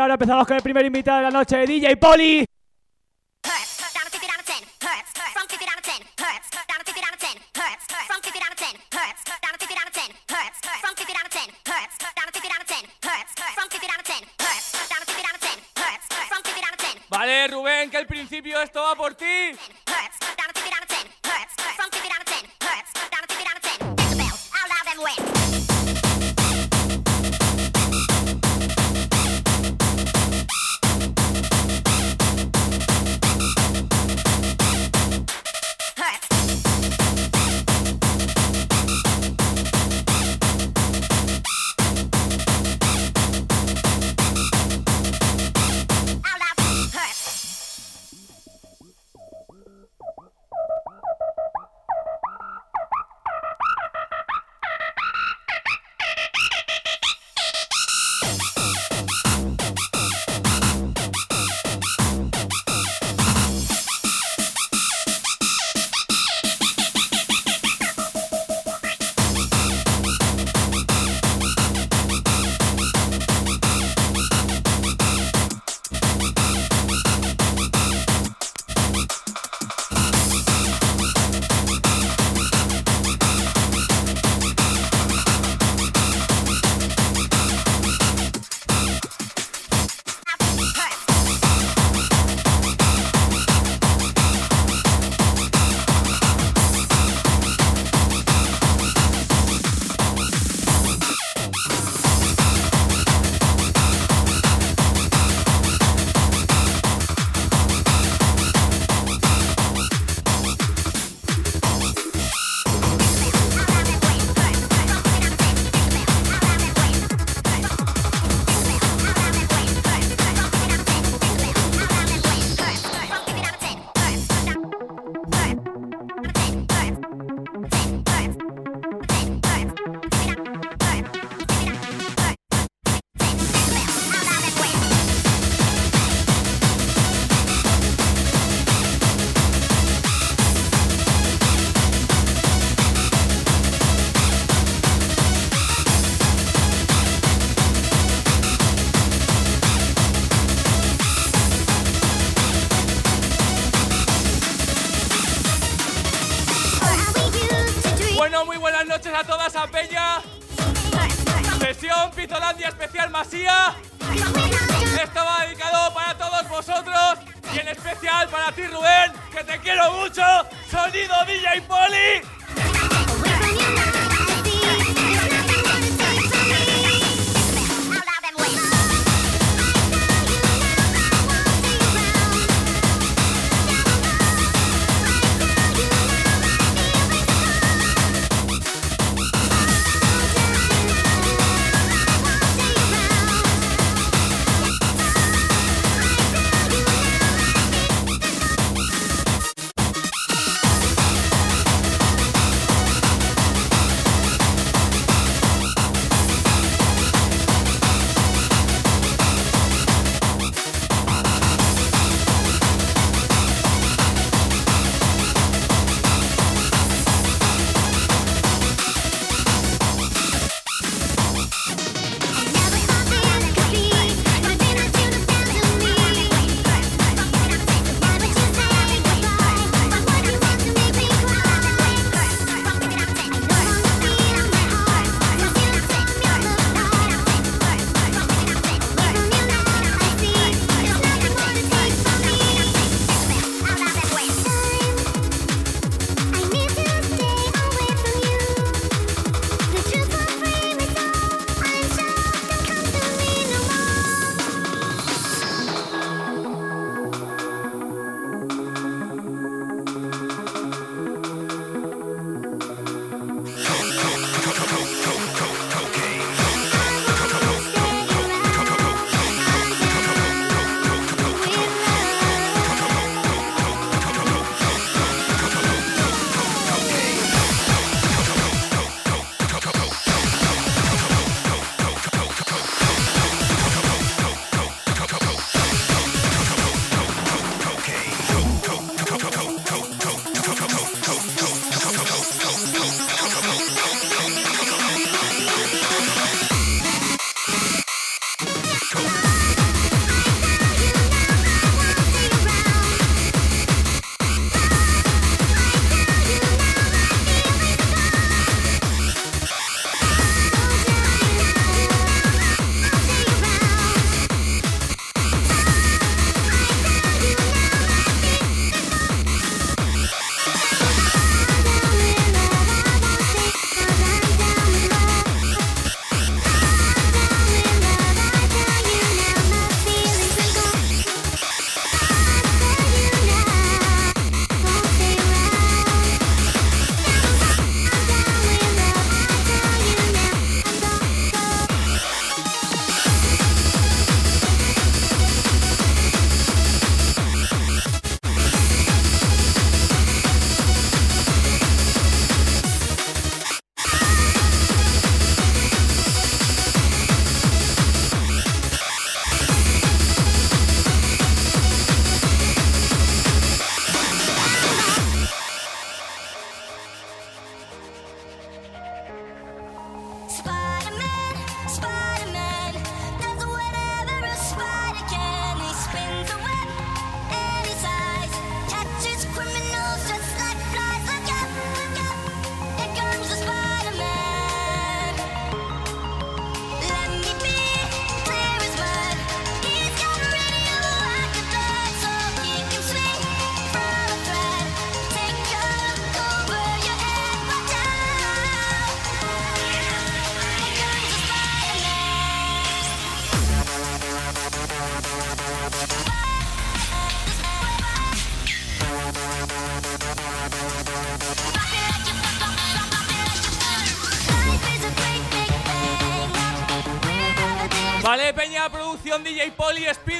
Ahora empezamos con el primer invitado de la noche, DJ Poli. Vale, Rubén, que al principio esto va por ti.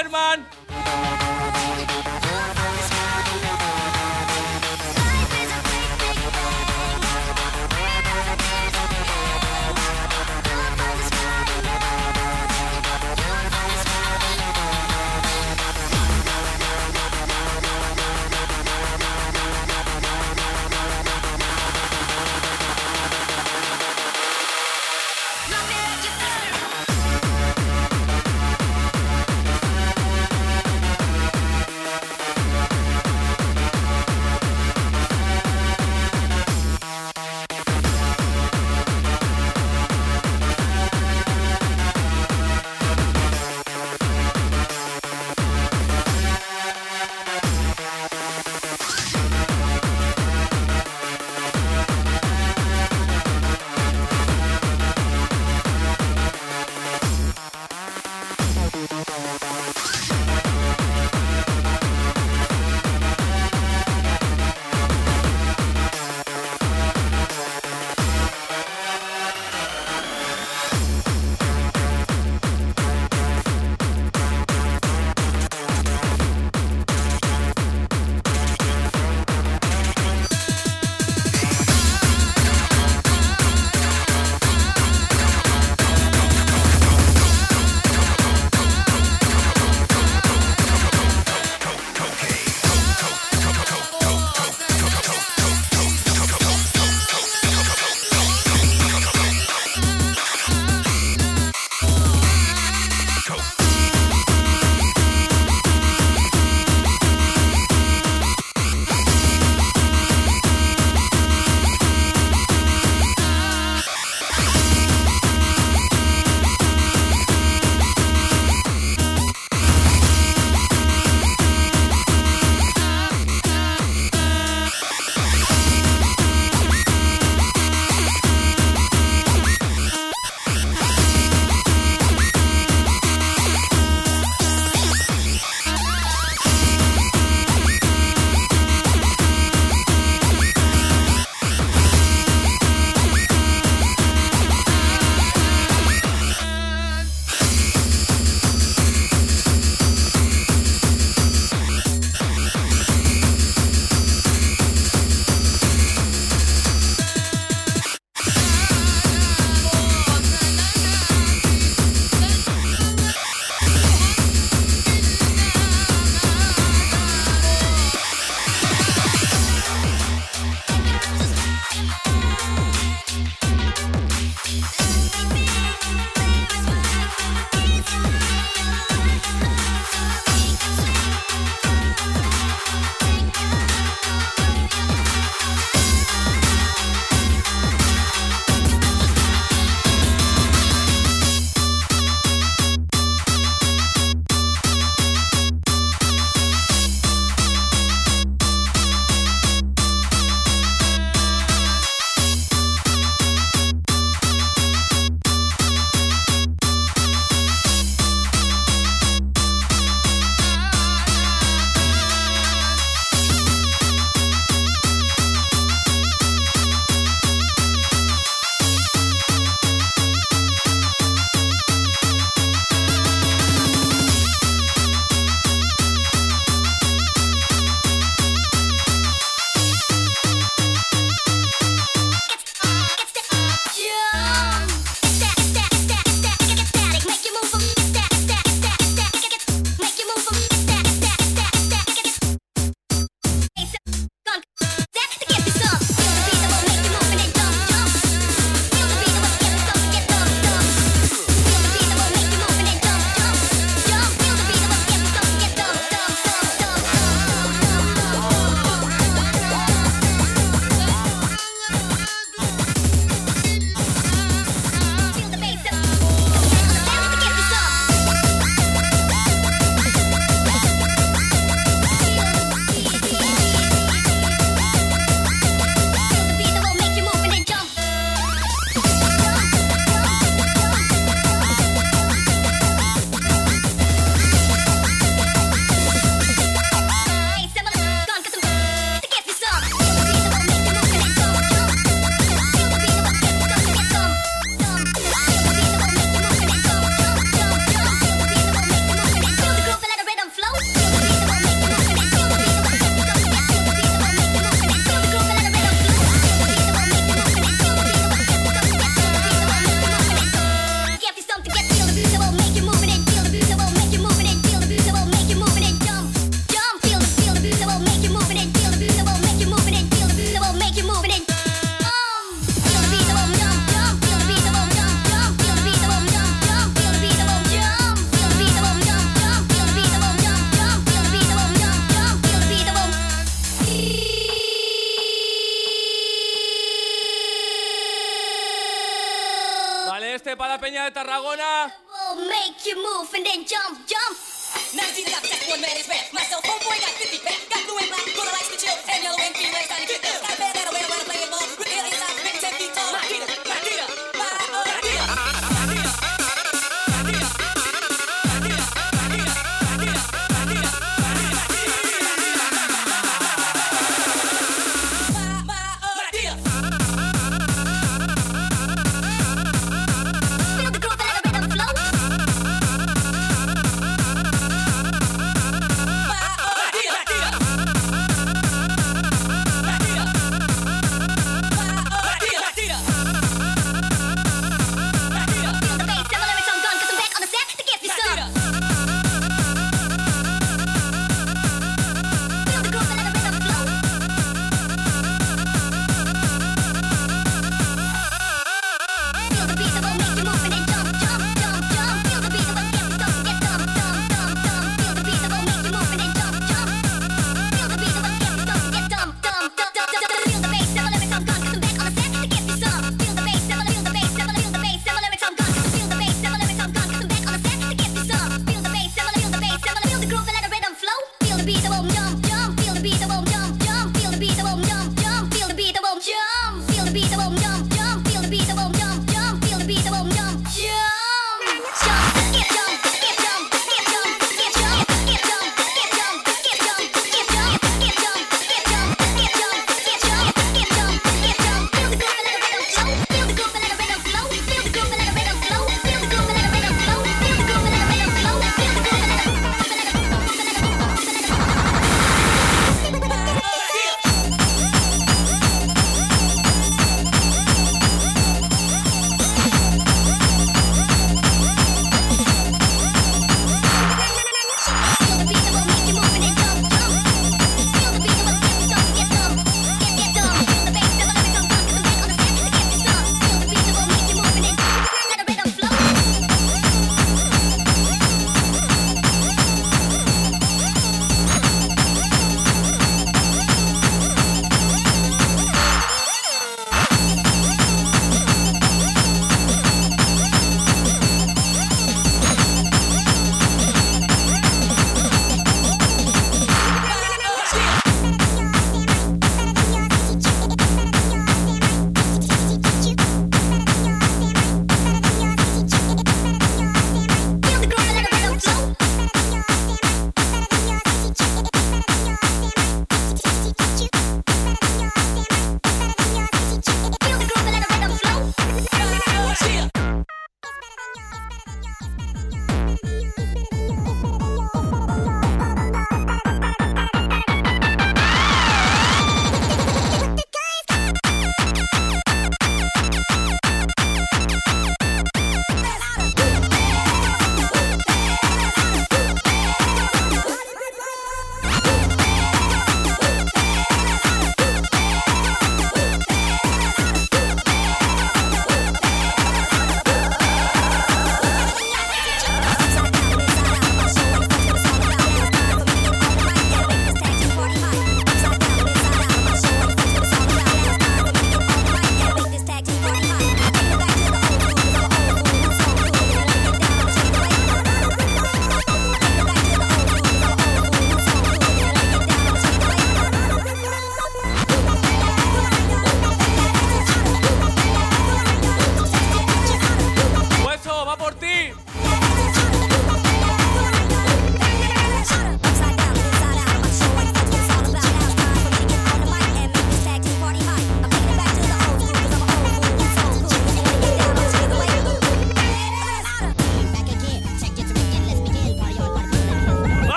Spiderman.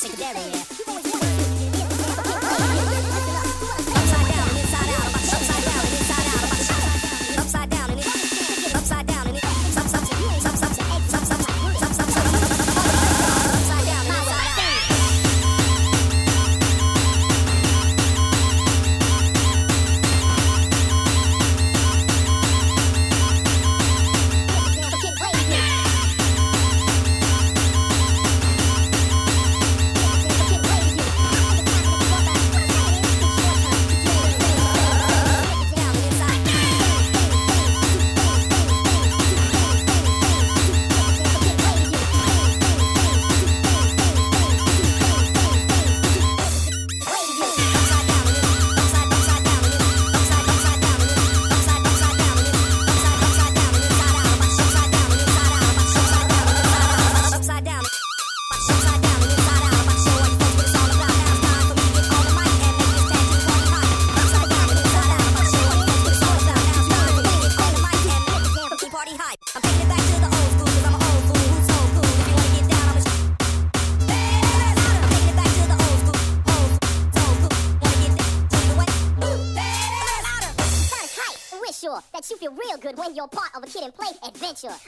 psychedelia. навстречу.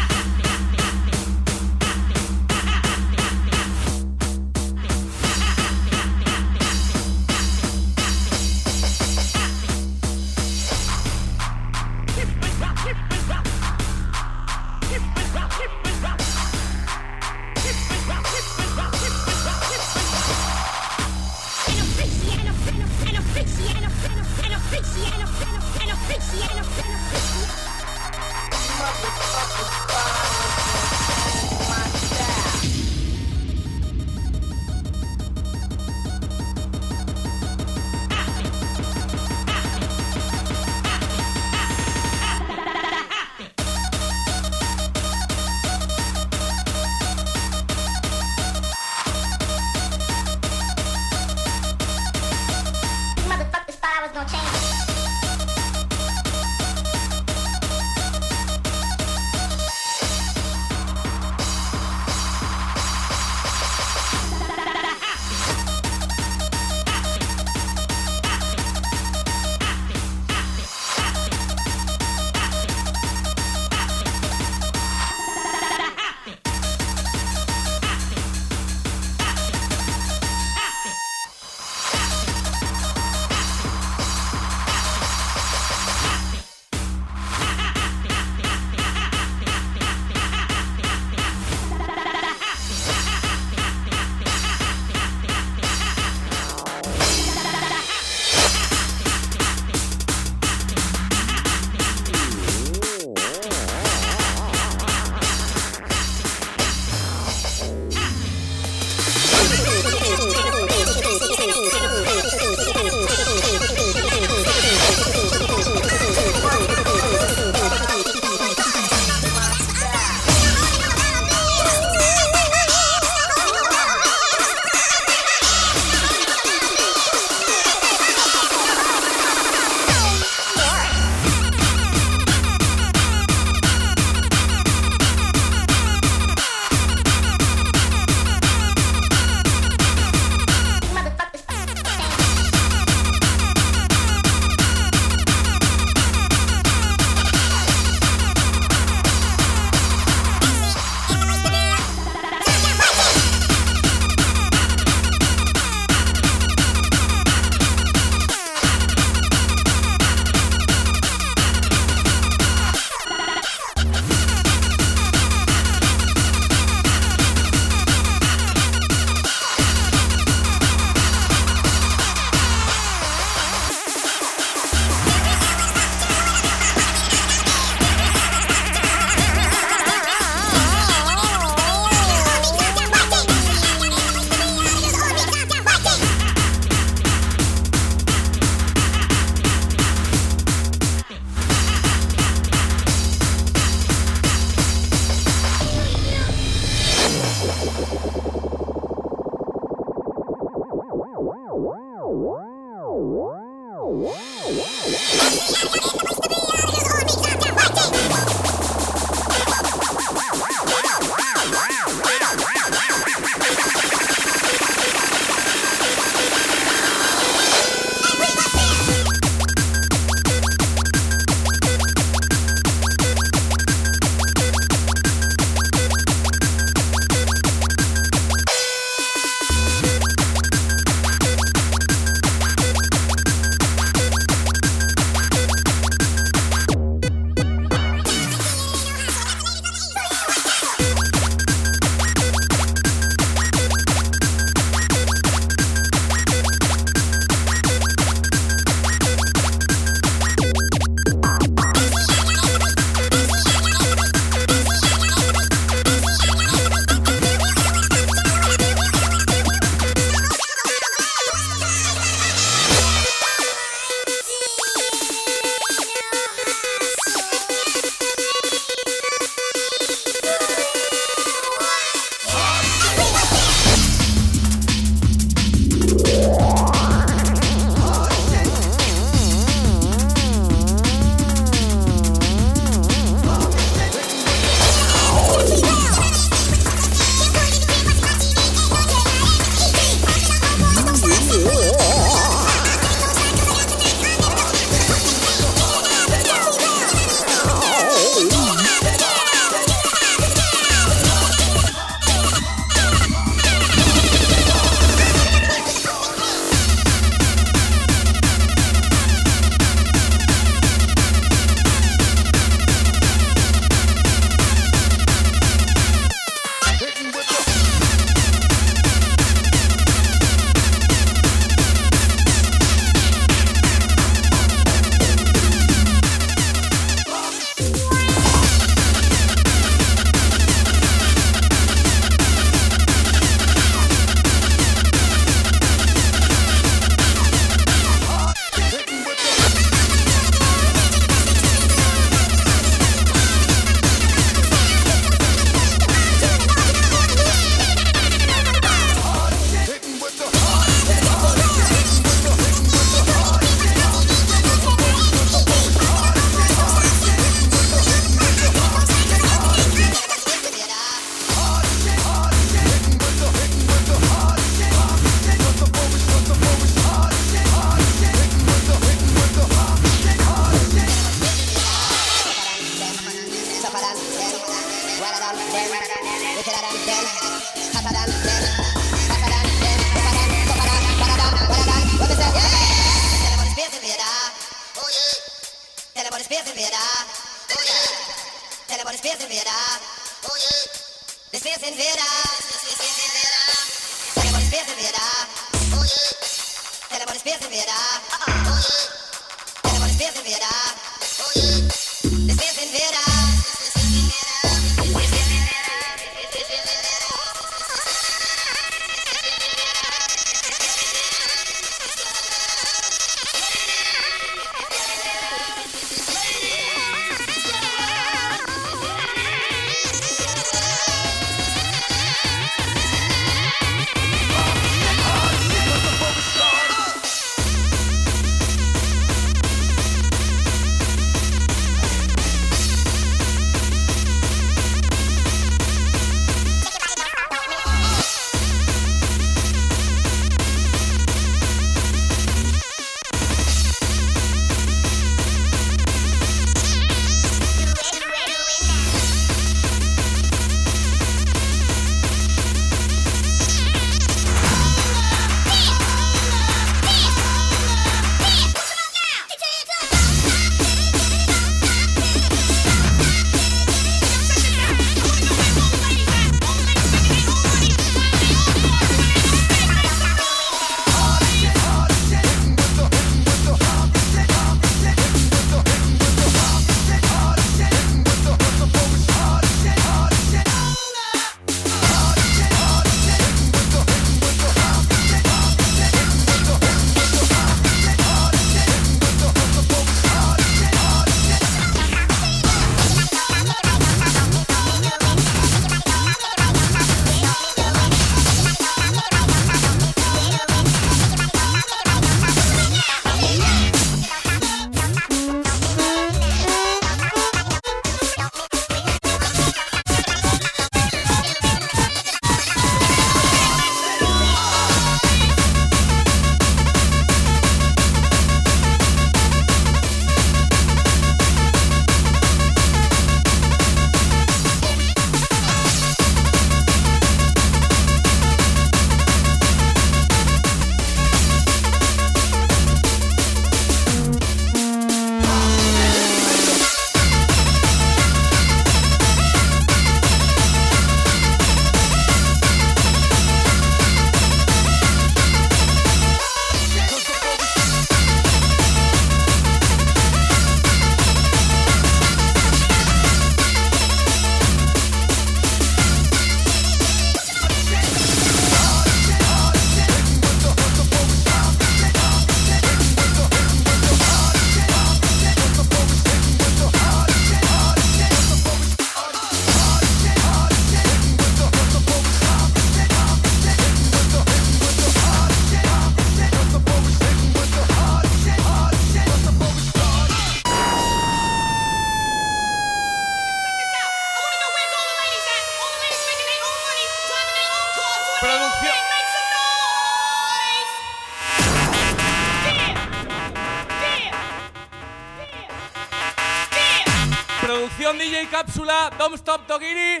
Producción DJ Cápsula, Don't Stop Togiri.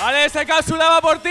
Vale, esa cápsula va por ti.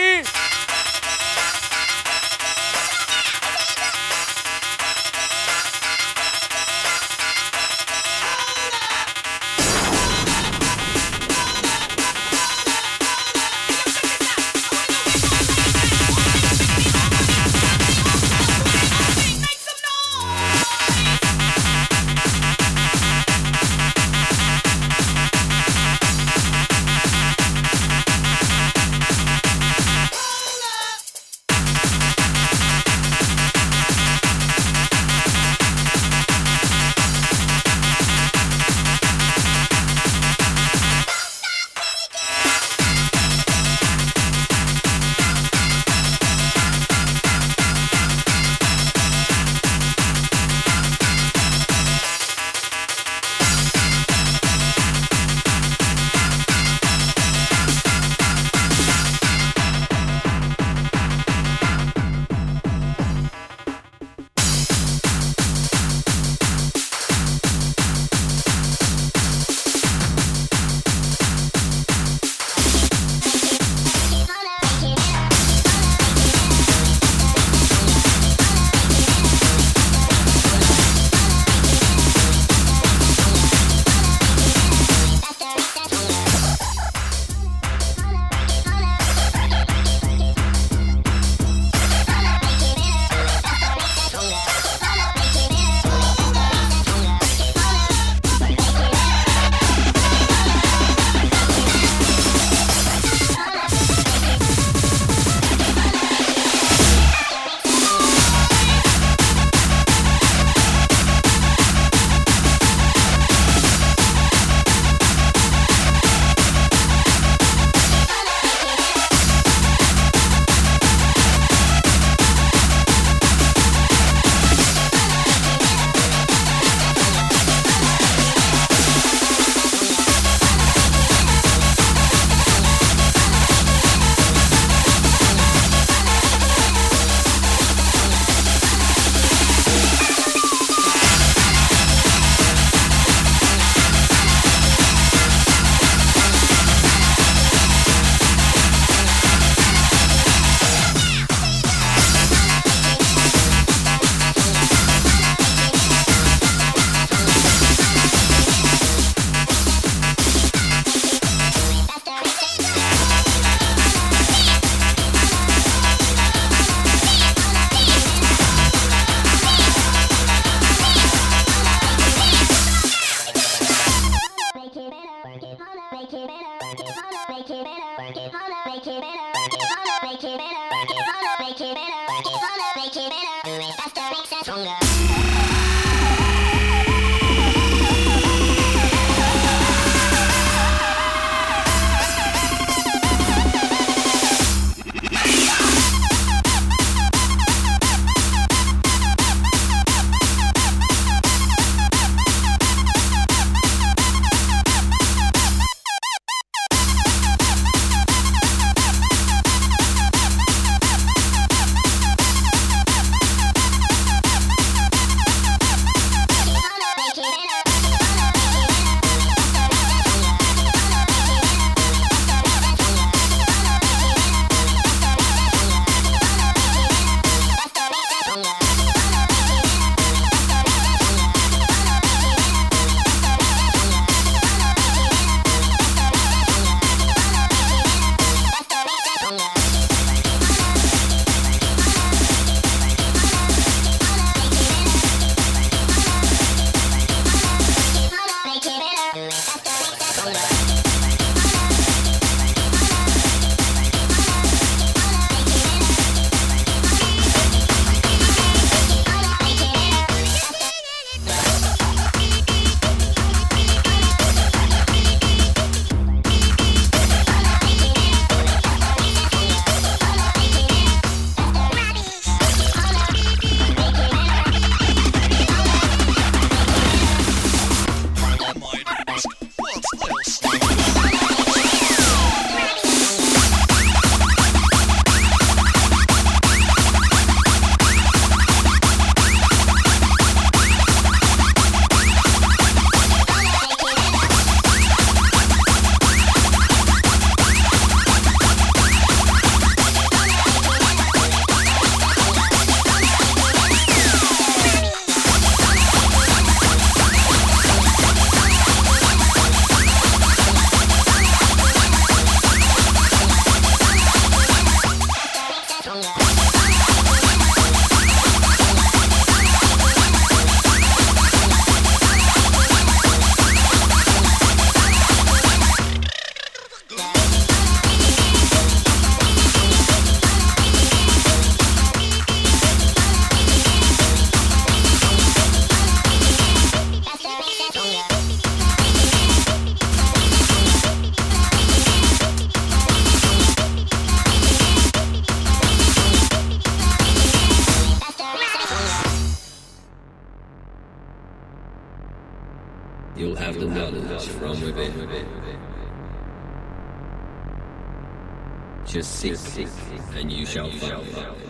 Just seek, and you shall find.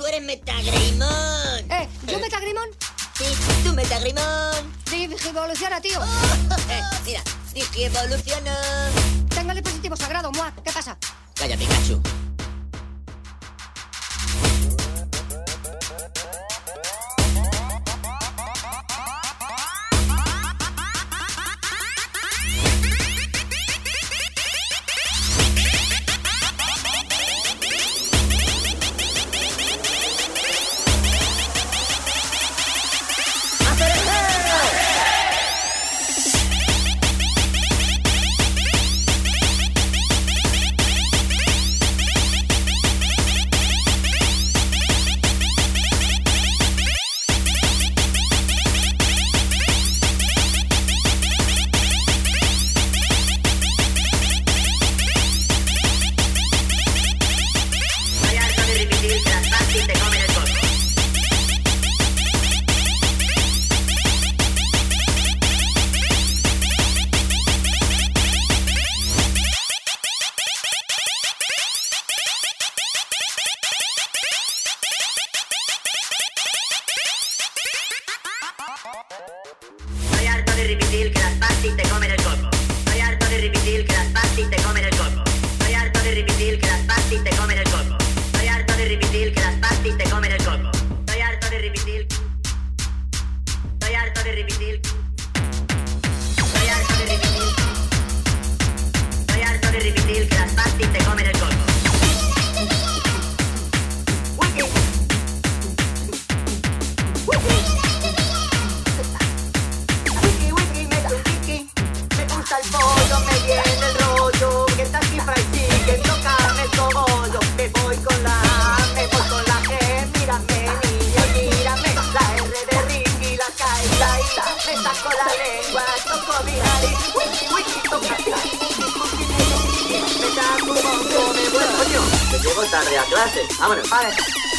tú eres Metagrimón. Eh, ¿yo eh. Metagrimón? Sí, tú Metagrimón. Digievoluciona, tío. Oh, eh, oh, oh, mira, digievoluciona. Tengo el dispositivo sagrado, muah. ¿Qué pasa? Cállate, Pikachu. a clase. Vámonos.